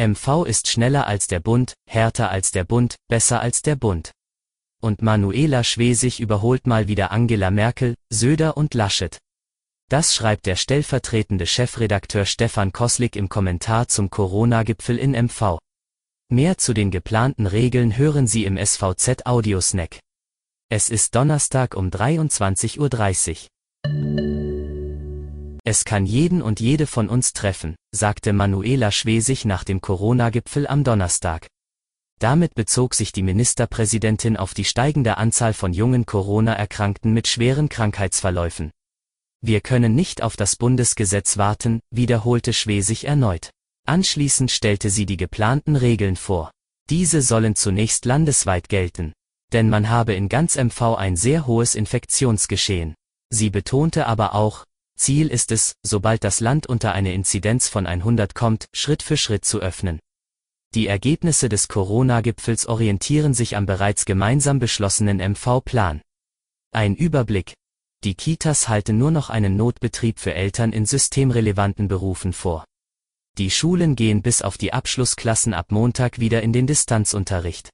MV ist schneller als der Bund, härter als der Bund, besser als der Bund. Und Manuela Schwesig überholt mal wieder Angela Merkel, Söder und Laschet. Das schreibt der stellvertretende Chefredakteur Stefan Koslik im Kommentar zum Corona-Gipfel in MV. Mehr zu den geplanten Regeln hören Sie im SVZ Audiosnack. Es ist Donnerstag um 23.30 Uhr. Es kann jeden und jede von uns treffen, sagte Manuela Schwesig nach dem Corona-Gipfel am Donnerstag. Damit bezog sich die Ministerpräsidentin auf die steigende Anzahl von jungen Corona-Erkrankten mit schweren Krankheitsverläufen. Wir können nicht auf das Bundesgesetz warten, wiederholte Schwesig erneut. Anschließend stellte sie die geplanten Regeln vor. Diese sollen zunächst landesweit gelten. Denn man habe in ganz MV ein sehr hohes Infektionsgeschehen. Sie betonte aber auch, Ziel ist es, sobald das Land unter eine Inzidenz von 100 kommt, Schritt für Schritt zu öffnen. Die Ergebnisse des Corona-Gipfels orientieren sich am bereits gemeinsam beschlossenen MV-Plan. Ein Überblick, die Kitas halten nur noch einen Notbetrieb für Eltern in systemrelevanten Berufen vor. Die Schulen gehen bis auf die Abschlussklassen ab Montag wieder in den Distanzunterricht.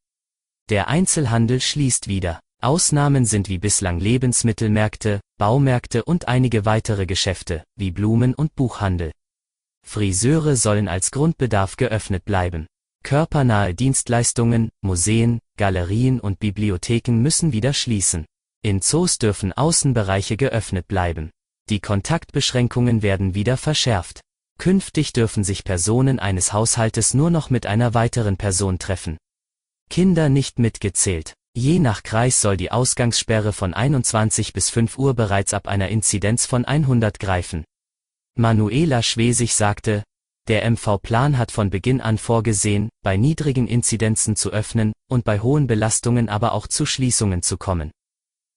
Der Einzelhandel schließt wieder. Ausnahmen sind wie bislang Lebensmittelmärkte, Baumärkte und einige weitere Geschäfte, wie Blumen- und Buchhandel. Friseure sollen als Grundbedarf geöffnet bleiben. Körpernahe Dienstleistungen, Museen, Galerien und Bibliotheken müssen wieder schließen. In Zoos dürfen Außenbereiche geöffnet bleiben. Die Kontaktbeschränkungen werden wieder verschärft. Künftig dürfen sich Personen eines Haushaltes nur noch mit einer weiteren Person treffen. Kinder nicht mitgezählt. Je nach Kreis soll die Ausgangssperre von 21 bis 5 Uhr bereits ab einer Inzidenz von 100 greifen. Manuela Schwesig sagte, der MV-Plan hat von Beginn an vorgesehen, bei niedrigen Inzidenzen zu öffnen und bei hohen Belastungen aber auch zu Schließungen zu kommen.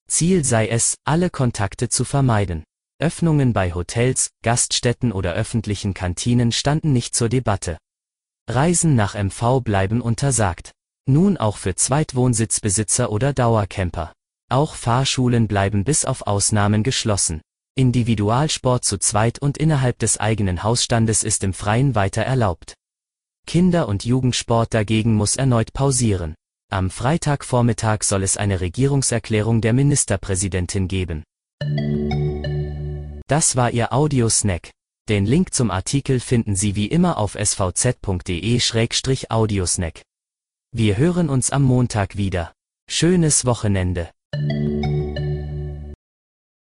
Ziel sei es, alle Kontakte zu vermeiden. Öffnungen bei Hotels, Gaststätten oder öffentlichen Kantinen standen nicht zur Debatte. Reisen nach MV bleiben untersagt. Nun auch für Zweitwohnsitzbesitzer oder Dauercamper. Auch Fahrschulen bleiben bis auf Ausnahmen geschlossen. Individualsport zu zweit und innerhalb des eigenen Hausstandes ist im Freien weiter erlaubt. Kinder- und Jugendsport dagegen muss erneut pausieren. Am Freitagvormittag soll es eine Regierungserklärung der Ministerpräsidentin geben. Das war Ihr Audiosnack. Den Link zum Artikel finden Sie wie immer auf svz.de-audiosnack. Wir hören uns am Montag wieder. Schönes Wochenende.